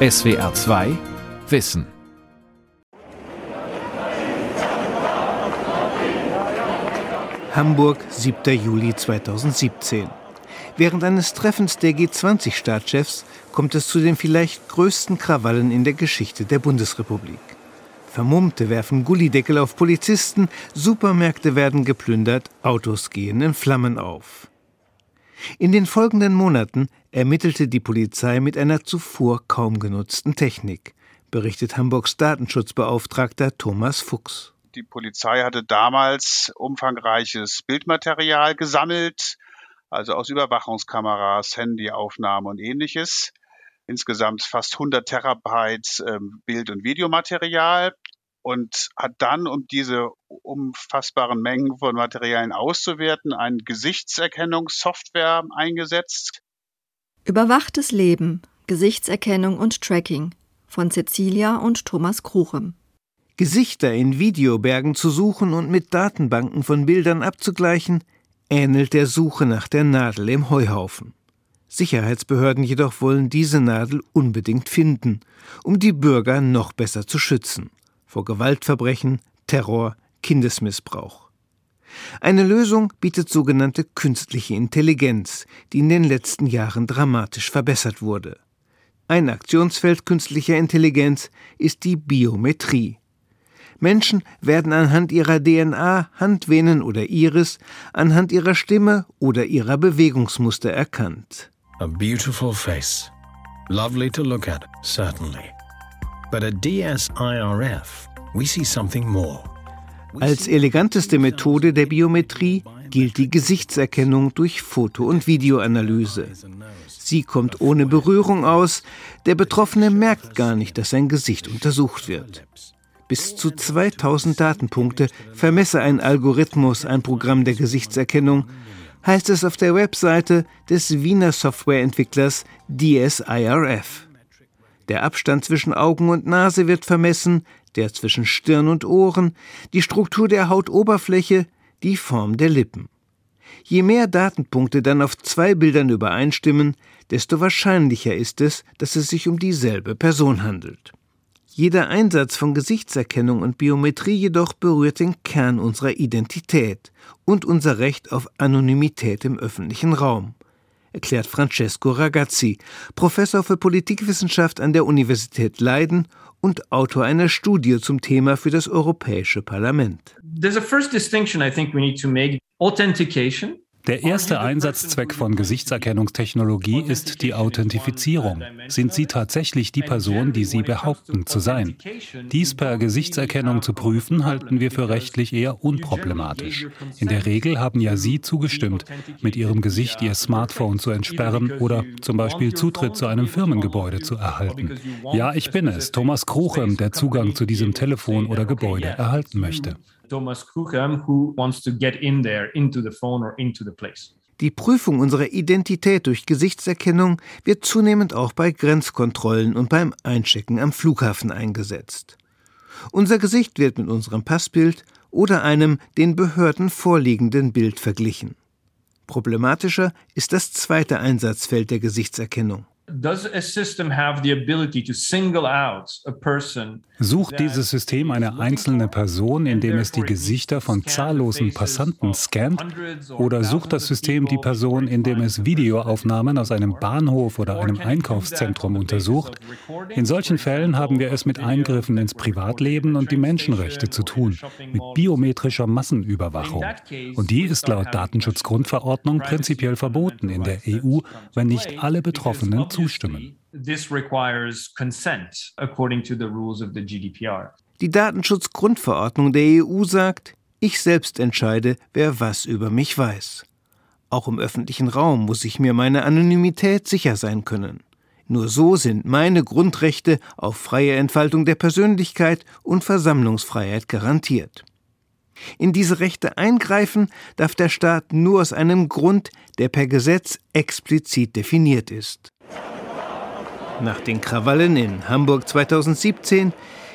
SWR 2 Wissen. Hamburg, 7. Juli 2017. Während eines Treffens der G20-Staatschefs kommt es zu den vielleicht größten Krawallen in der Geschichte der Bundesrepublik. Vermummte werfen Gullideckel auf Polizisten, Supermärkte werden geplündert, Autos gehen in Flammen auf. In den folgenden Monaten ermittelte die Polizei mit einer zuvor kaum genutzten Technik, berichtet Hamburgs Datenschutzbeauftragter Thomas Fuchs. Die Polizei hatte damals umfangreiches Bildmaterial gesammelt, also aus Überwachungskameras, Handyaufnahmen und ähnliches. Insgesamt fast 100 Terabyte ähm, Bild- und Videomaterial und hat dann, um diese unfassbaren Mengen von Materialien auszuwerten, eine Gesichtserkennungssoftware eingesetzt. Überwachtes Leben, Gesichtserkennung und Tracking von Cecilia und Thomas Kruchem. Gesichter in Videobergen zu suchen und mit Datenbanken von Bildern abzugleichen, ähnelt der Suche nach der Nadel im Heuhaufen. Sicherheitsbehörden jedoch wollen diese Nadel unbedingt finden, um die Bürger noch besser zu schützen vor Gewaltverbrechen, Terror, Kindesmissbrauch. Eine Lösung bietet sogenannte künstliche Intelligenz, die in den letzten Jahren dramatisch verbessert wurde. Ein Aktionsfeld künstlicher Intelligenz ist die Biometrie. Menschen werden anhand ihrer DNA, Handvenen oder Iris, anhand ihrer Stimme oder ihrer Bewegungsmuster erkannt. A beautiful face. Lovely to look at, certainly. But at DSIRF, we see something more. Als eleganteste Methode der Biometrie gilt die Gesichtserkennung durch Foto- und Videoanalyse. Sie kommt ohne Berührung aus, der Betroffene merkt gar nicht, dass sein Gesicht untersucht wird. Bis zu 2000 Datenpunkte vermesse ein Algorithmus ein Programm der Gesichtserkennung, heißt es auf der Webseite des Wiener Softwareentwicklers DSIRF. Der Abstand zwischen Augen und Nase wird vermessen, der zwischen Stirn und Ohren, die Struktur der Hautoberfläche, die Form der Lippen. Je mehr Datenpunkte dann auf zwei Bildern übereinstimmen, desto wahrscheinlicher ist es, dass es sich um dieselbe Person handelt. Jeder Einsatz von Gesichtserkennung und Biometrie jedoch berührt den Kern unserer Identität und unser Recht auf Anonymität im öffentlichen Raum erklärt Francesco Ragazzi, Professor für Politikwissenschaft an der Universität Leiden und Autor einer Studie zum Thema für das Europäische Parlament. There's a first distinction I think we need to make. Authentication der erste Einsatzzweck von Gesichtserkennungstechnologie ist die Authentifizierung. Sind Sie tatsächlich die Person, die Sie behaupten zu sein? Dies per Gesichtserkennung zu prüfen, halten wir für rechtlich eher unproblematisch. In der Regel haben ja Sie zugestimmt, mit Ihrem Gesicht Ihr Smartphone zu entsperren oder zum Beispiel Zutritt zu einem Firmengebäude zu erhalten. Ja, ich bin es, Thomas Kruchem, der Zugang zu diesem Telefon oder Gebäude erhalten möchte. Thomas Kuchem, who wants to get in there, into the phone or into the place. Die Prüfung unserer Identität durch Gesichtserkennung wird zunehmend auch bei Grenzkontrollen und beim Einchecken am Flughafen eingesetzt. Unser Gesicht wird mit unserem Passbild oder einem den Behörden vorliegenden Bild verglichen. Problematischer ist das zweite Einsatzfeld der Gesichtserkennung. Sucht dieses System eine einzelne Person, indem es die Gesichter von zahllosen Passanten scannt? Oder sucht das System die Person, indem es Videoaufnahmen aus einem Bahnhof oder einem Einkaufszentrum untersucht? In solchen Fällen haben wir es mit Eingriffen ins Privatleben und die Menschenrechte zu tun, mit biometrischer Massenüberwachung. Und die ist laut Datenschutzgrundverordnung prinzipiell verboten in der EU, wenn nicht alle Betroffenen zustimmen. Die Datenschutzgrundverordnung der EU sagt, ich selbst entscheide, wer was über mich weiß. Auch im öffentlichen Raum muss ich mir meine Anonymität sicher sein können. Nur so sind meine Grundrechte auf freie Entfaltung der Persönlichkeit und Versammlungsfreiheit garantiert. In diese Rechte eingreifen darf der Staat nur aus einem Grund, der per Gesetz explizit definiert ist. Nach den Krawallen in Hamburg 2017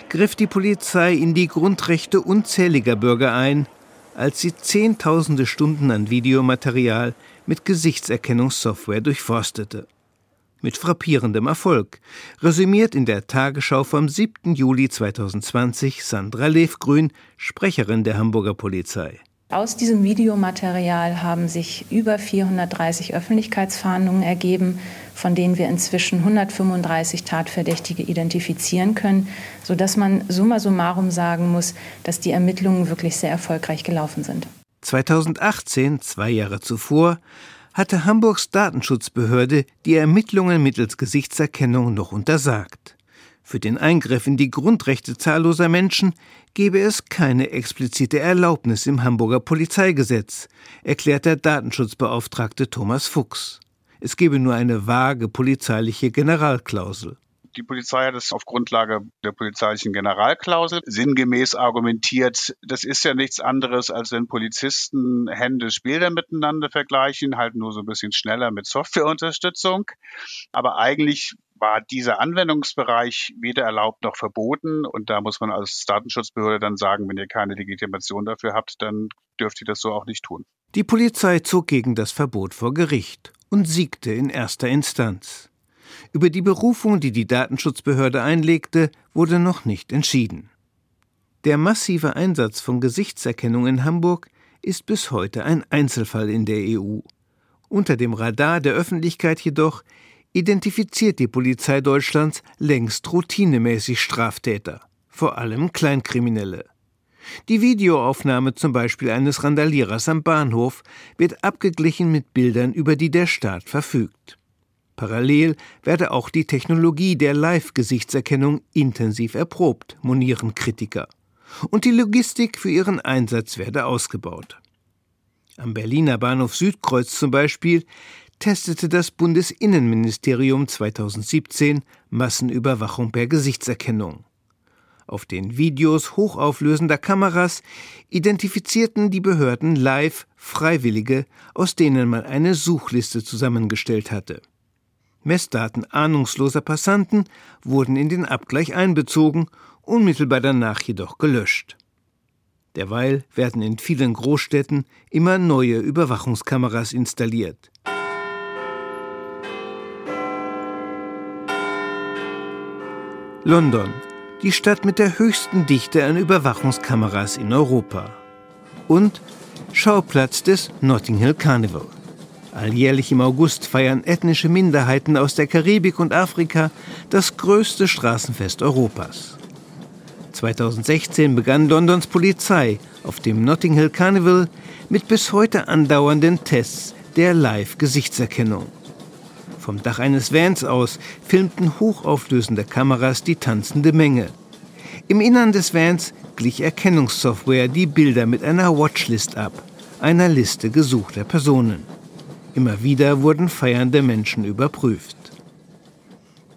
griff die Polizei in die Grundrechte unzähliger Bürger ein, als sie Zehntausende Stunden an Videomaterial mit Gesichtserkennungssoftware durchforstete. mit frappierendem Erfolg, resümiert in der Tagesschau vom 7. Juli 2020 Sandra Levgrün, Sprecherin der Hamburger Polizei. Aus diesem Videomaterial haben sich über 430 Öffentlichkeitsfahndungen ergeben, von denen wir inzwischen 135 Tatverdächtige identifizieren können, sodass man summa summarum sagen muss, dass die Ermittlungen wirklich sehr erfolgreich gelaufen sind. 2018, zwei Jahre zuvor, hatte Hamburgs Datenschutzbehörde die Ermittlungen mittels Gesichtserkennung noch untersagt. Für den Eingriff in die Grundrechte zahlloser Menschen gebe es keine explizite Erlaubnis im Hamburger Polizeigesetz, erklärt der Datenschutzbeauftragte Thomas Fuchs. Es gebe nur eine vage polizeiliche Generalklausel. Die Polizei hat es auf Grundlage der polizeilichen Generalklausel sinngemäß argumentiert. Das ist ja nichts anderes, als wenn Polizisten händisch Bilder miteinander vergleichen, halt nur so ein bisschen schneller mit Softwareunterstützung. Aber eigentlich war dieser Anwendungsbereich weder erlaubt noch verboten. Und da muss man als Datenschutzbehörde dann sagen, wenn ihr keine Legitimation dafür habt, dann dürft ihr das so auch nicht tun. Die Polizei zog gegen das Verbot vor Gericht und siegte in erster Instanz. Über die Berufung, die die Datenschutzbehörde einlegte, wurde noch nicht entschieden. Der massive Einsatz von Gesichtserkennung in Hamburg ist bis heute ein Einzelfall in der EU. Unter dem Radar der Öffentlichkeit jedoch identifiziert die Polizei Deutschlands längst routinemäßig Straftäter, vor allem Kleinkriminelle. Die Videoaufnahme zum Beispiel eines Randalierers am Bahnhof wird abgeglichen mit Bildern, über die der Staat verfügt. Parallel werde auch die Technologie der Live-Gesichtserkennung intensiv erprobt, monieren Kritiker. Und die Logistik für ihren Einsatz werde ausgebaut. Am Berliner Bahnhof Südkreuz zum Beispiel testete das Bundesinnenministerium 2017 Massenüberwachung per Gesichtserkennung. Auf den Videos hochauflösender Kameras identifizierten die Behörden live Freiwillige, aus denen man eine Suchliste zusammengestellt hatte. Messdaten ahnungsloser Passanten wurden in den Abgleich einbezogen, unmittelbar danach jedoch gelöscht. Derweil werden in vielen Großstädten immer neue Überwachungskameras installiert. London, die Stadt mit der höchsten Dichte an Überwachungskameras in Europa. Und Schauplatz des Notting Hill Carnival. Alljährlich im August feiern ethnische Minderheiten aus der Karibik und Afrika das größte Straßenfest Europas. 2016 begann Londons Polizei auf dem Notting Hill Carnival mit bis heute andauernden Tests der Live-Gesichtserkennung. Vom Dach eines Vans aus filmten hochauflösende Kameras die tanzende Menge. Im Innern des Vans glich Erkennungssoftware die Bilder mit einer Watchlist ab, einer Liste gesuchter Personen. Immer wieder wurden feiernde Menschen überprüft.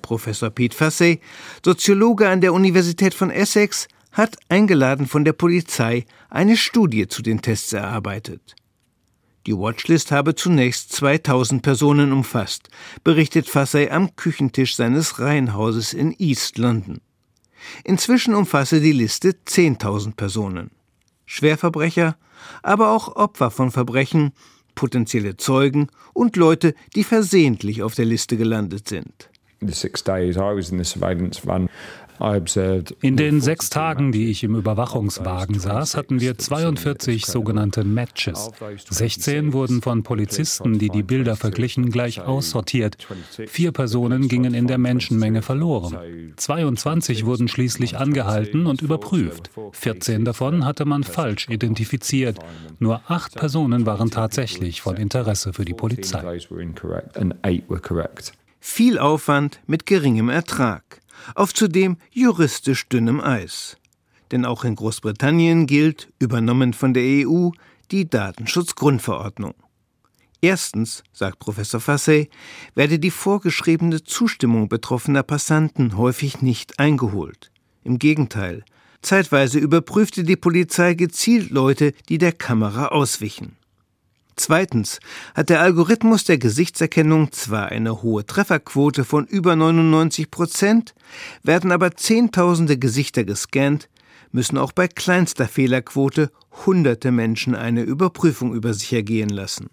Professor Pete Fassey, Soziologe an der Universität von Essex, hat eingeladen von der Polizei eine Studie zu den Tests erarbeitet. Die Watchlist habe zunächst 2000 Personen umfasst, berichtet Fassey am Küchentisch seines Reihenhauses in East London. Inzwischen umfasse die Liste 10.000 Personen. Schwerverbrecher, aber auch Opfer von Verbrechen, potenzielle Zeugen und Leute, die versehentlich auf der Liste gelandet sind. The six days I was in the surveillance van, in den sechs Tagen, die ich im Überwachungswagen saß, hatten wir 42 sogenannte Matches. 16 wurden von Polizisten, die die Bilder verglichen, gleich aussortiert. Vier Personen gingen in der Menschenmenge verloren. 22 wurden schließlich angehalten und überprüft. 14 davon hatte man falsch identifiziert. Nur acht Personen waren tatsächlich von Interesse für die Polizei. Viel Aufwand mit geringem Ertrag auf zudem juristisch dünnem Eis. Denn auch in Großbritannien gilt, übernommen von der EU, die Datenschutzgrundverordnung. Erstens, sagt Professor Fassey, werde die vorgeschriebene Zustimmung betroffener Passanten häufig nicht eingeholt. Im Gegenteil, zeitweise überprüfte die Polizei gezielt Leute, die der Kamera auswichen. Zweitens hat der Algorithmus der Gesichtserkennung zwar eine hohe Trefferquote von über 99 Prozent, werden aber Zehntausende Gesichter gescannt, müssen auch bei kleinster Fehlerquote hunderte Menschen eine Überprüfung über sich ergehen lassen.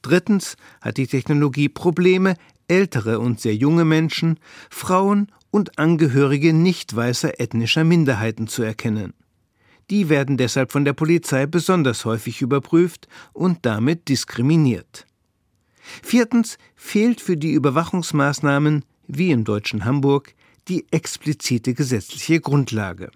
Drittens hat die Technologie Probleme, ältere und sehr junge Menschen, Frauen und Angehörige nicht weißer ethnischer Minderheiten zu erkennen. Die werden deshalb von der Polizei besonders häufig überprüft und damit diskriminiert. Viertens fehlt für die Überwachungsmaßnahmen, wie im deutschen Hamburg, die explizite gesetzliche Grundlage.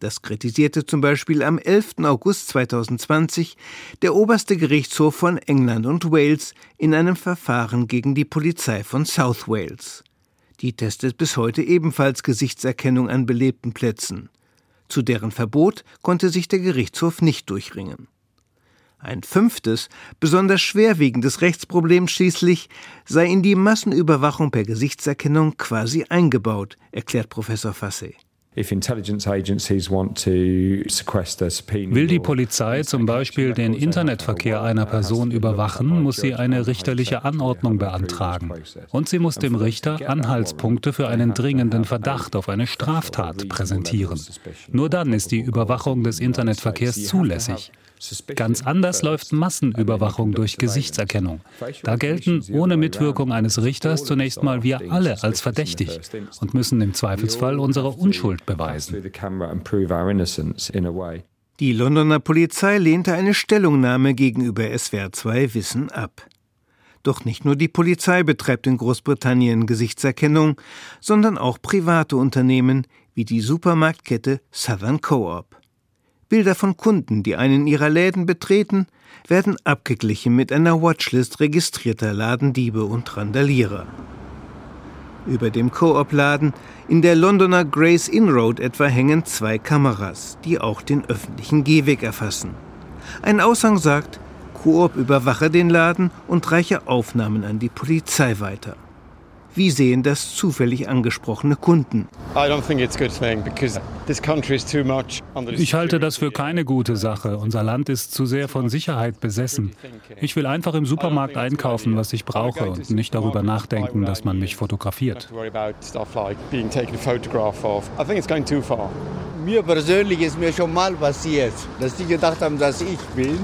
Das kritisierte zum Beispiel am 11. August 2020 der oberste Gerichtshof von England und Wales in einem Verfahren gegen die Polizei von South Wales. Die testet bis heute ebenfalls Gesichtserkennung an belebten Plätzen. Zu deren Verbot konnte sich der Gerichtshof nicht durchringen. Ein fünftes, besonders schwerwiegendes Rechtsproblem schließlich sei in die Massenüberwachung per Gesichtserkennung quasi eingebaut, erklärt Professor Fassé. Will die Polizei zum Beispiel den Internetverkehr einer Person überwachen, muss sie eine richterliche Anordnung beantragen. Und sie muss dem Richter Anhaltspunkte für einen dringenden Verdacht auf eine Straftat präsentieren. Nur dann ist die Überwachung des Internetverkehrs zulässig. Ganz anders läuft Massenüberwachung durch Gesichtserkennung. Da gelten ohne Mitwirkung eines Richters zunächst mal wir alle als verdächtig und müssen im Zweifelsfall unsere Unschuld beweisen. Die Londoner Polizei lehnte eine Stellungnahme gegenüber SWR 2 Wissen ab. Doch nicht nur die Polizei betreibt in Großbritannien Gesichtserkennung, sondern auch private Unternehmen wie die Supermarktkette Southern Co-op. Bilder von Kunden, die einen ihrer Läden betreten, werden abgeglichen mit einer Watchlist registrierter Ladendiebe und Randalierer. Über dem Coop-Laden in der Londoner Grace Inn Road etwa hängen zwei Kameras, die auch den öffentlichen Gehweg erfassen. Ein Aushang sagt, Coop überwache den Laden und reiche Aufnahmen an die Polizei weiter. Wie sehen das zufällig angesprochene Kunden? Ich halte das für keine gute Sache. Unser Land ist zu sehr von Sicherheit besessen. Ich will einfach im Supermarkt einkaufen, was ich brauche und nicht darüber nachdenken, dass man mich fotografiert. Mir persönlich ist mir schon mal passiert, dass die gedacht haben, dass ich bin.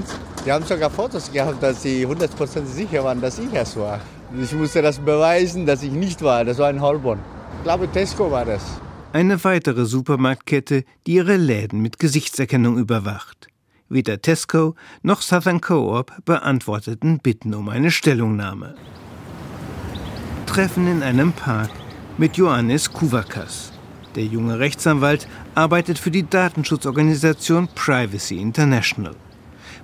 Die haben sogar Fotos gehabt, dass sie 100% sicher waren, dass ich es war. Ich musste das beweisen, dass ich nicht war. Das war ein Holborn. Ich glaube, Tesco war das. Eine weitere Supermarktkette, die ihre Läden mit Gesichtserkennung überwacht. Weder Tesco noch Southern Co-op beantworteten Bitten um eine Stellungnahme. Treffen in einem Park mit Johannes Kuvakas. Der junge Rechtsanwalt arbeitet für die Datenschutzorganisation Privacy International.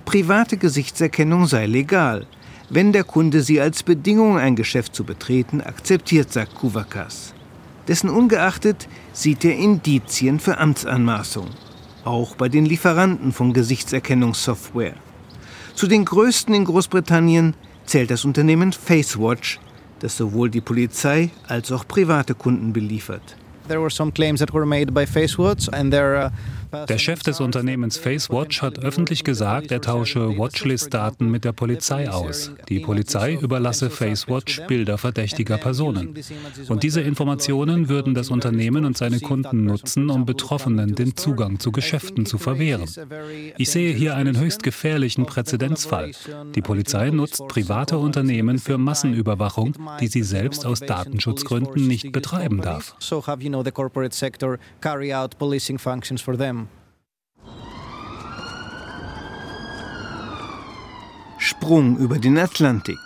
Private Gesichtserkennung sei legal, wenn der Kunde sie als Bedingung, ein Geschäft zu betreten, akzeptiert, sagt Kuvakas. Dessen ungeachtet sieht er Indizien für Amtsanmaßung, auch bei den Lieferanten von Gesichtserkennungssoftware. Zu den größten in Großbritannien zählt das Unternehmen FaceWatch, das sowohl die Polizei als auch private Kunden beliefert. There were some claims that were made by FaceWatch and their uh der Chef des Unternehmens FaceWatch hat öffentlich gesagt, er tausche Watchlist-Daten mit der Polizei aus. Die Polizei überlasse FaceWatch Bilder verdächtiger Personen. Und diese Informationen würden das Unternehmen und seine Kunden nutzen, um Betroffenen den Zugang zu Geschäften zu verwehren. Ich sehe hier einen höchst gefährlichen Präzedenzfall. Die Polizei nutzt private Unternehmen für Massenüberwachung, die sie selbst aus Datenschutzgründen nicht betreiben darf. So have you know the corporate sector carry out policing functions for them. Sprung über den Atlantik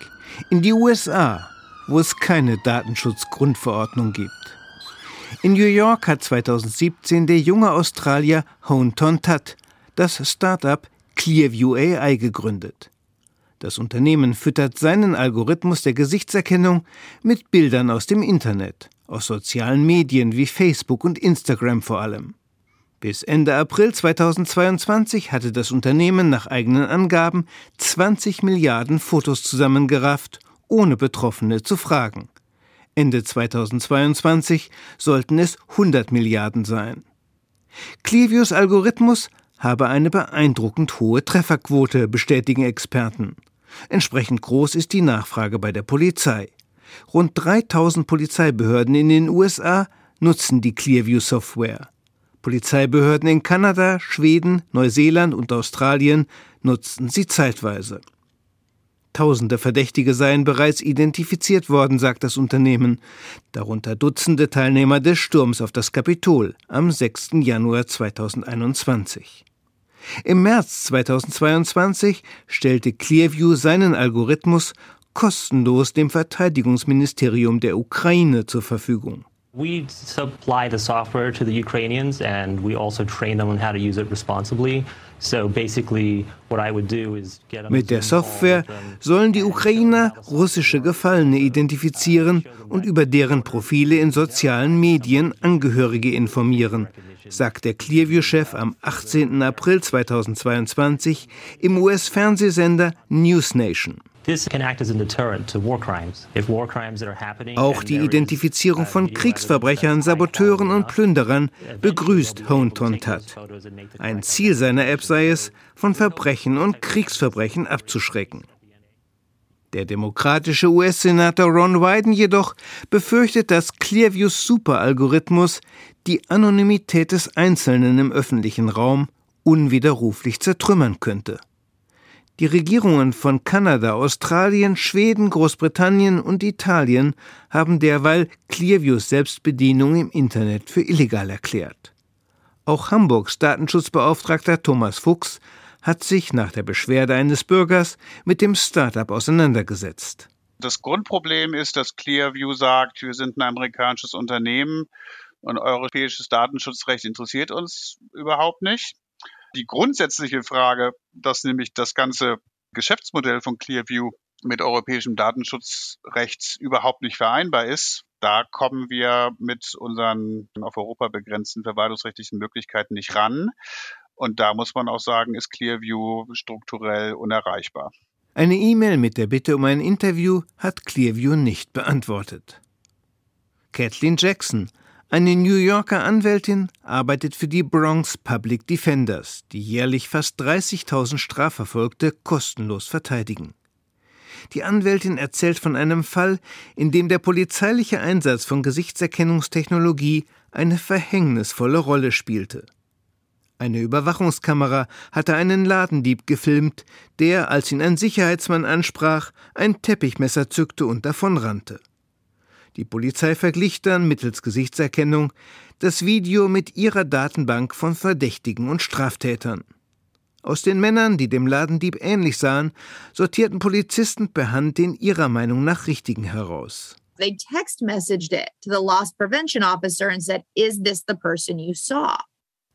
in die USA, wo es keine Datenschutzgrundverordnung gibt. In New York hat 2017 der junge Australier Hounton Tat das Startup Clearview AI gegründet. Das Unternehmen füttert seinen Algorithmus der Gesichtserkennung mit Bildern aus dem Internet, aus sozialen Medien wie Facebook und Instagram vor allem. Bis Ende April 2022 hatte das Unternehmen nach eigenen Angaben 20 Milliarden Fotos zusammengerafft, ohne Betroffene zu fragen. Ende 2022 sollten es 100 Milliarden sein. Clevius Algorithmus habe eine beeindruckend hohe Trefferquote, bestätigen Experten. Entsprechend groß ist die Nachfrage bei der Polizei. Rund 3000 Polizeibehörden in den USA nutzen die Clearview Software. Polizeibehörden in Kanada, Schweden, Neuseeland und Australien nutzten sie zeitweise. Tausende Verdächtige seien bereits identifiziert worden, sagt das Unternehmen, darunter Dutzende Teilnehmer des Sturms auf das Kapitol am 6. Januar 2021. Im März 2022 stellte Clearview seinen Algorithmus kostenlos dem Verteidigungsministerium der Ukraine zur Verfügung. We supply the software to the Ukrainians and we also train them on how to use it responsibly. So basically what I would do is get Mit der Software sollen die Ukrainer russische Gefallene identifizieren und über deren Profile in sozialen Medien Angehörige informieren, sagt der Clearview-Chef am 18. April 2022 im US-Fernsehsender News Nation. Auch die Identifizierung von Kriegsverbrechern, Saboteuren und Plünderern begrüßt Honetontat. Ein Ziel seiner App sei es, von Verbrechen und Kriegsverbrechen abzuschrecken. Der demokratische US-Senator Ron Wyden jedoch befürchtet, dass Clearviews Superalgorithmus die Anonymität des Einzelnen im öffentlichen Raum unwiderruflich zertrümmern könnte. Die Regierungen von Kanada, Australien, Schweden, Großbritannien und Italien haben derweil Clearviews Selbstbedienung im Internet für illegal erklärt. Auch Hamburgs Datenschutzbeauftragter Thomas Fuchs hat sich nach der Beschwerde eines Bürgers mit dem Startup auseinandergesetzt. Das Grundproblem ist, dass Clearview sagt, wir sind ein amerikanisches Unternehmen und europäisches Datenschutzrecht interessiert uns überhaupt nicht die grundsätzliche Frage, dass nämlich das ganze Geschäftsmodell von Clearview mit europäischem Datenschutzrecht überhaupt nicht vereinbar ist, da kommen wir mit unseren auf Europa begrenzten verwaltungsrechtlichen Möglichkeiten nicht ran. Und da muss man auch sagen, ist Clearview strukturell unerreichbar. Eine E-Mail mit der Bitte um ein Interview hat Clearview nicht beantwortet. Kathleen Jackson, eine New Yorker Anwältin arbeitet für die Bronx Public Defenders, die jährlich fast 30.000 Strafverfolgte kostenlos verteidigen. Die Anwältin erzählt von einem Fall, in dem der polizeiliche Einsatz von Gesichtserkennungstechnologie eine verhängnisvolle Rolle spielte. Eine Überwachungskamera hatte einen Ladendieb gefilmt, der, als ihn ein Sicherheitsmann ansprach, ein Teppichmesser zückte und davonrannte. Die Polizei verglich dann mittels Gesichtserkennung das Video mit ihrer Datenbank von Verdächtigen und Straftätern. Aus den Männern, die dem Ladendieb ähnlich sahen, sortierten Polizisten per Hand den ihrer Meinung nach richtigen heraus. They text messaged it to the loss prevention officer and said, "Is this the person you saw?"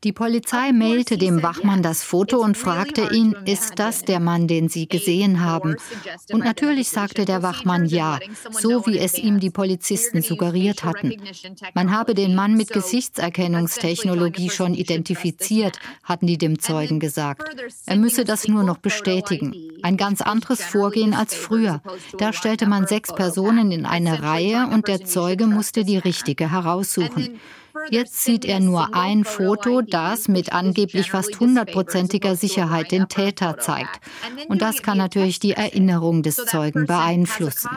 Die Polizei mailte dem Wachmann das Foto und fragte ihn, ist das der Mann, den Sie gesehen haben? Und natürlich sagte der Wachmann ja, so wie es ihm die Polizisten suggeriert hatten. Man habe den Mann mit Gesichtserkennungstechnologie schon identifiziert, hatten die dem Zeugen gesagt. Er müsse das nur noch bestätigen. Ein ganz anderes Vorgehen als früher. Da stellte man sechs Personen in eine Reihe und der Zeuge musste die richtige heraussuchen. Jetzt sieht er nur ein Foto, das mit angeblich fast hundertprozentiger Sicherheit den Täter zeigt. Und das kann natürlich die Erinnerung des Zeugen beeinflussen.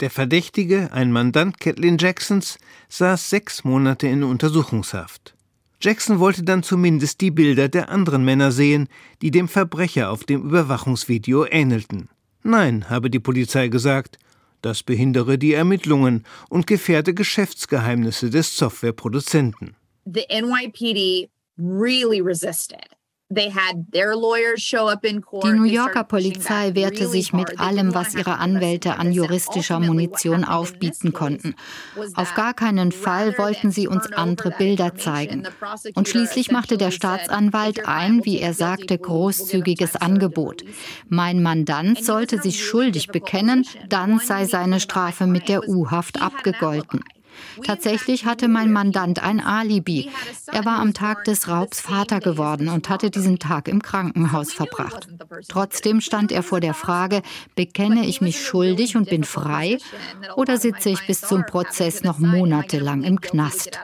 Der Verdächtige, ein Mandant Kathleen Jacksons, saß sechs Monate in Untersuchungshaft. Jackson wollte dann zumindest die Bilder der anderen Männer sehen, die dem Verbrecher auf dem Überwachungsvideo ähnelten. Nein, habe die Polizei gesagt, das behindere die Ermittlungen und gefährde Geschäftsgeheimnisse des Softwareproduzenten. The NYPD really resisted. Die New Yorker Polizei wehrte sich mit allem, was ihre Anwälte an juristischer Munition aufbieten konnten. Auf gar keinen Fall wollten sie uns andere Bilder zeigen. Und schließlich machte der Staatsanwalt ein, wie er sagte, großzügiges Angebot. Mein Mandant sollte sich schuldig bekennen, dann sei seine Strafe mit der U-Haft abgegolten. Tatsächlich hatte mein Mandant ein Alibi. Er war am Tag des Raubs Vater geworden und hatte diesen Tag im Krankenhaus verbracht. Trotzdem stand er vor der Frage, bekenne ich mich schuldig und bin frei oder sitze ich bis zum Prozess noch monatelang im Knast?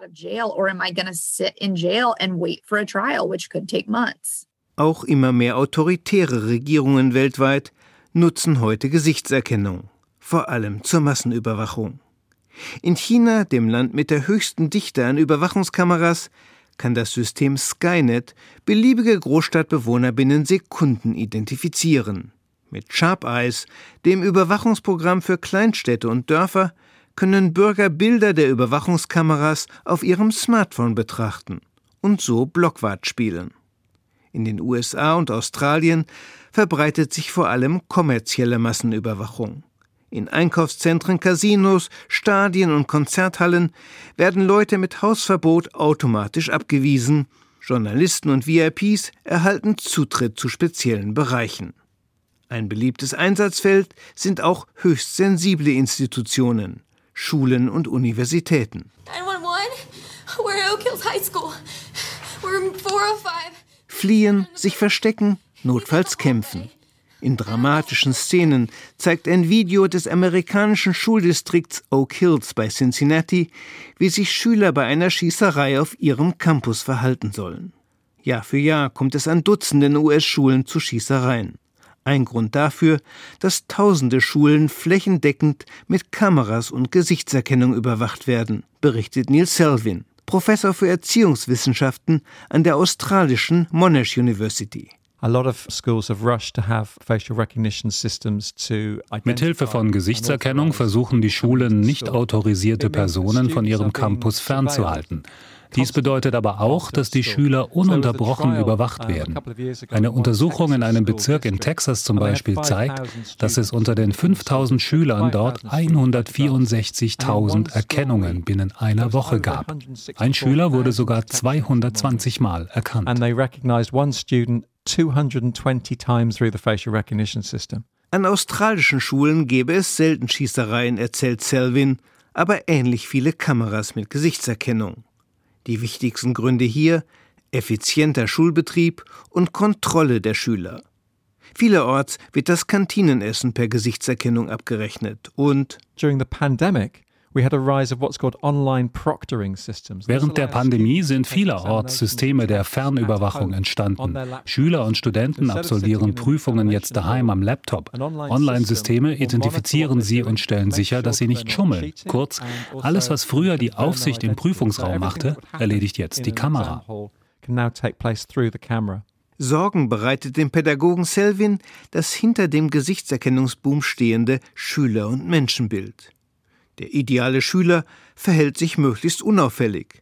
Auch immer mehr autoritäre Regierungen weltweit nutzen heute Gesichtserkennung, vor allem zur Massenüberwachung. In China, dem Land mit der höchsten Dichte an Überwachungskameras, kann das System Skynet beliebige Großstadtbewohner binnen Sekunden identifizieren. Mit Sharp Eyes, dem Überwachungsprogramm für Kleinstädte und Dörfer, können Bürger Bilder der Überwachungskameras auf ihrem Smartphone betrachten und so Blockwart spielen. In den USA und Australien verbreitet sich vor allem kommerzielle Massenüberwachung. In Einkaufszentren, Casinos, Stadien und Konzerthallen werden Leute mit Hausverbot automatisch abgewiesen. Journalisten und VIPs erhalten Zutritt zu speziellen Bereichen. Ein beliebtes Einsatzfeld sind auch höchst sensible Institutionen, Schulen und Universitäten. 911, we're Oak Hills High School. We're 405. Fliehen, sich verstecken, notfalls kämpfen. In dramatischen Szenen zeigt ein Video des amerikanischen Schuldistrikts Oak Hills bei Cincinnati, wie sich Schüler bei einer Schießerei auf ihrem Campus verhalten sollen. Jahr für Jahr kommt es an Dutzenden US-Schulen zu Schießereien. Ein Grund dafür, dass tausende Schulen flächendeckend mit Kameras und Gesichtserkennung überwacht werden, berichtet Neil Selvin, Professor für Erziehungswissenschaften an der australischen Monash University. Mithilfe von Gesichtserkennung versuchen die Schulen nicht autorisierte Personen von ihrem Campus fernzuhalten. Dies bedeutet aber auch, dass die Schüler ununterbrochen überwacht werden. Eine Untersuchung in einem Bezirk in Texas zum Beispiel zeigt, dass es unter den 5000 Schülern dort 164.000 Erkennungen binnen einer Woche gab. Ein Schüler wurde sogar 220 Mal erkannt. 220 times through the facial recognition system. An australischen Schulen gäbe es selten Schießereien, erzählt Selvin, aber ähnlich viele Kameras mit Gesichtserkennung. Die wichtigsten Gründe hier effizienter Schulbetrieb und Kontrolle der Schüler. Vielerorts wird das Kantinenessen per Gesichtserkennung abgerechnet und During the pandemic Während der Pandemie sind vielerorts Systeme der Fernüberwachung entstanden. Schüler und Studenten absolvieren Prüfungen jetzt daheim am Laptop. Online-Systeme identifizieren sie und stellen sicher, dass sie nicht schummeln. Kurz, also alles, was früher die Aufsicht im Prüfungsraum machte, erledigt jetzt die Kamera. Sorgen bereitet dem Pädagogen Selvin das hinter dem Gesichtserkennungsboom stehende Schüler- und Menschenbild. Der ideale Schüler verhält sich möglichst unauffällig.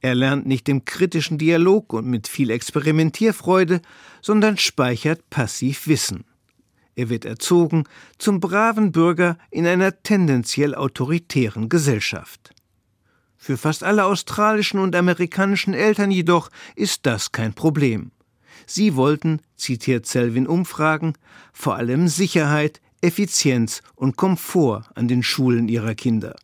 Er lernt nicht im kritischen Dialog und mit viel Experimentierfreude, sondern speichert passiv Wissen. Er wird erzogen zum braven Bürger in einer tendenziell autoritären Gesellschaft. Für fast alle australischen und amerikanischen Eltern jedoch ist das kein Problem. Sie wollten, zitiert Selvin Umfragen, vor allem Sicherheit, Effizienz und Komfort an den Schulen ihrer Kinder.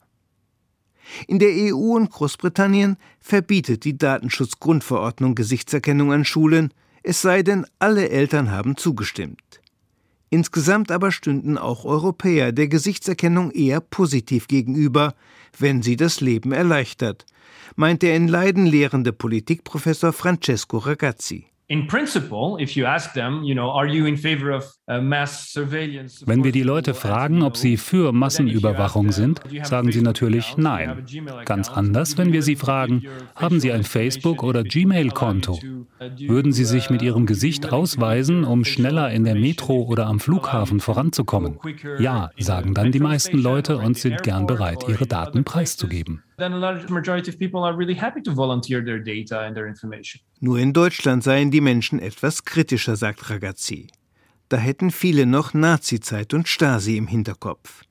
In der EU und Großbritannien verbietet die Datenschutzgrundverordnung Gesichtserkennung an Schulen, es sei denn, alle Eltern haben zugestimmt. Insgesamt aber stünden auch Europäer der Gesichtserkennung eher positiv gegenüber, wenn sie das Leben erleichtert, meint der in Leiden lehrende Politikprofessor Francesco Ragazzi. Wenn wir die Leute fragen, ob sie für Massenüberwachung sind, sagen sie natürlich nein. Ganz anders, wenn wir sie fragen, haben sie ein Facebook- oder Gmail-Konto? Würden sie sich mit ihrem Gesicht ausweisen, um schneller in der Metro oder am Flughafen voranzukommen? Ja, sagen dann die meisten Leute und sind gern bereit, ihre Daten preiszugeben. Nur in Deutschland seien die Menschen etwas kritischer, sagt Ragazzi. Da hätten viele noch Nazizeit und Stasi im Hinterkopf.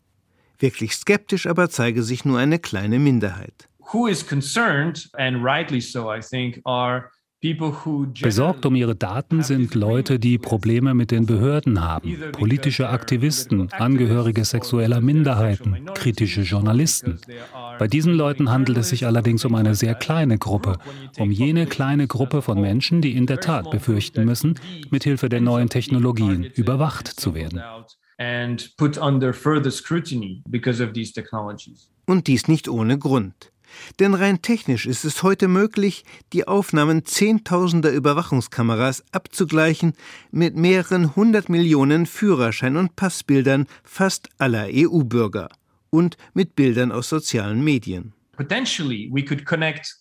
Wirklich skeptisch aber zeige sich nur eine kleine Minderheit. Who is concerned, and rightly so, I think, are Besorgt um ihre Daten sind Leute, die Probleme mit den Behörden haben, politische Aktivisten, Angehörige sexueller Minderheiten, kritische Journalisten. Bei diesen Leuten handelt es sich allerdings um eine sehr kleine Gruppe, um jene kleine Gruppe von Menschen, die in der Tat befürchten müssen, mithilfe der neuen Technologien überwacht zu werden. Und dies nicht ohne Grund. Denn rein technisch ist es heute möglich, die Aufnahmen zehntausender Überwachungskameras abzugleichen mit mehreren hundert Millionen Führerschein- und Passbildern fast aller EU-Bürger und mit Bildern aus sozialen Medien. Potentially we could connect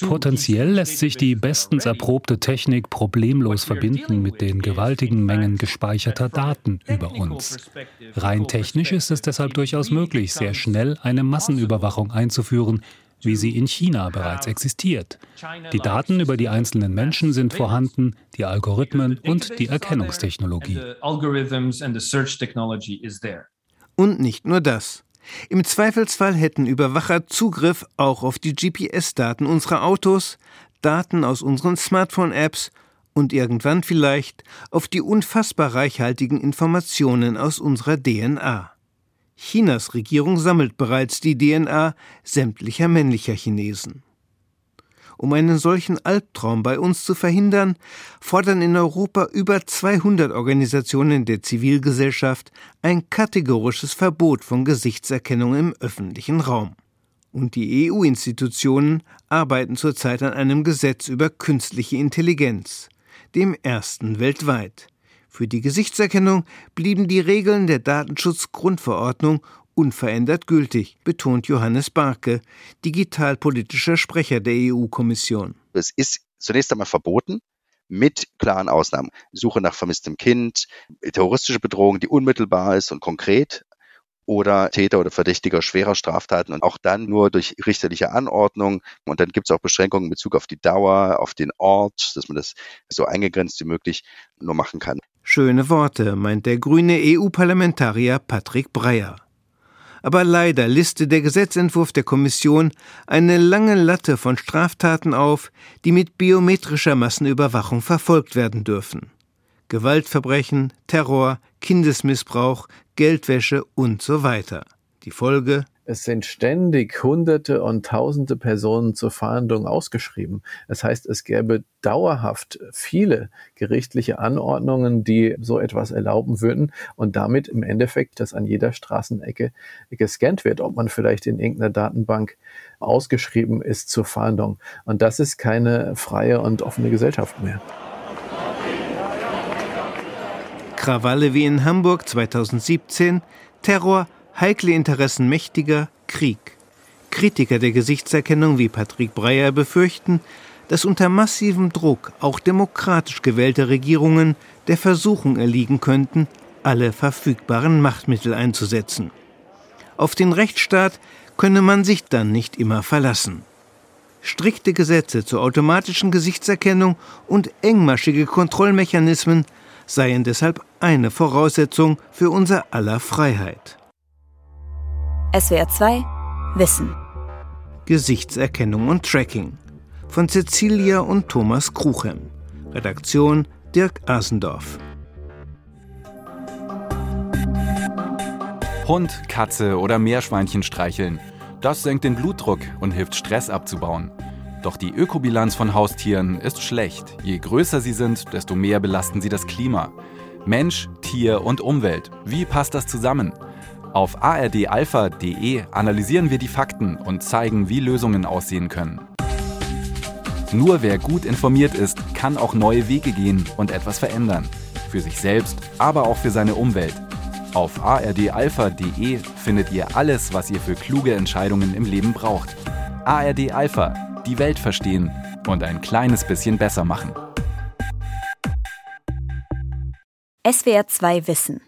Potenziell lässt sich die bestens erprobte Technik problemlos verbinden mit den gewaltigen Mengen gespeicherter Daten über uns. Rein technisch ist es deshalb durchaus möglich, sehr schnell eine Massenüberwachung einzuführen, wie sie in China bereits existiert. Die Daten über die einzelnen Menschen sind vorhanden, die Algorithmen und die Erkennungstechnologie. Und nicht nur das. Im Zweifelsfall hätten Überwacher Zugriff auch auf die GPS-Daten unserer Autos, Daten aus unseren Smartphone-Apps und irgendwann vielleicht auf die unfassbar reichhaltigen Informationen aus unserer DNA. Chinas Regierung sammelt bereits die DNA sämtlicher männlicher Chinesen. Um einen solchen Albtraum bei uns zu verhindern, fordern in Europa über 200 Organisationen der Zivilgesellschaft ein kategorisches Verbot von Gesichtserkennung im öffentlichen Raum. Und die EU-Institutionen arbeiten zurzeit an einem Gesetz über künstliche Intelligenz, dem ersten weltweit. Für die Gesichtserkennung blieben die Regeln der Datenschutzgrundverordnung unverändert gültig, betont Johannes Barke, digitalpolitischer Sprecher der EU-Kommission. Es ist zunächst einmal verboten, mit klaren Ausnahmen. Suche nach vermisstem Kind, terroristische Bedrohung, die unmittelbar ist und konkret, oder Täter oder Verdächtiger schwerer Straftaten und auch dann nur durch richterliche Anordnung. Und dann gibt es auch Beschränkungen in Bezug auf die Dauer, auf den Ort, dass man das so eingegrenzt wie möglich nur machen kann. Schöne Worte, meint der grüne EU-Parlamentarier Patrick Breyer. Aber leider liste der Gesetzentwurf der Kommission eine lange Latte von Straftaten auf, die mit biometrischer Massenüberwachung verfolgt werden dürfen. Gewaltverbrechen, Terror, Kindesmissbrauch, Geldwäsche und so weiter. Die Folge es sind ständig Hunderte und Tausende Personen zur Fahndung ausgeschrieben. Das heißt, es gäbe dauerhaft viele gerichtliche Anordnungen, die so etwas erlauben würden und damit im Endeffekt, dass an jeder Straßenecke gescannt wird, ob man vielleicht in irgendeiner Datenbank ausgeschrieben ist zur Fahndung. Und das ist keine freie und offene Gesellschaft mehr. Krawalle wie in Hamburg 2017, Terror, heikle Interessen Mächtiger, Krieg. Kritiker der Gesichtserkennung wie Patrick Breyer befürchten, dass unter massivem Druck auch demokratisch gewählte Regierungen der Versuchung erliegen könnten, alle verfügbaren Machtmittel einzusetzen. Auf den Rechtsstaat könne man sich dann nicht immer verlassen. Strikte Gesetze zur automatischen Gesichtserkennung und engmaschige Kontrollmechanismen seien deshalb eine Voraussetzung für unser aller Freiheit. SWR 2 Wissen Gesichtserkennung und Tracking von Cecilia und Thomas Kruchem. Redaktion Dirk Asendorf. Hund, Katze oder Meerschweinchen streicheln. Das senkt den Blutdruck und hilft Stress abzubauen. Doch die Ökobilanz von Haustieren ist schlecht. Je größer sie sind, desto mehr belasten sie das Klima. Mensch, Tier und Umwelt. Wie passt das zusammen? Auf ardalpha.de analysieren wir die Fakten und zeigen, wie Lösungen aussehen können. Nur wer gut informiert ist, kann auch neue Wege gehen und etwas verändern. Für sich selbst, aber auch für seine Umwelt. Auf ardalpha.de findet ihr alles, was ihr für kluge Entscheidungen im Leben braucht. ARD Alpha die Welt verstehen und ein kleines bisschen besser machen. SWR 2 Wissen.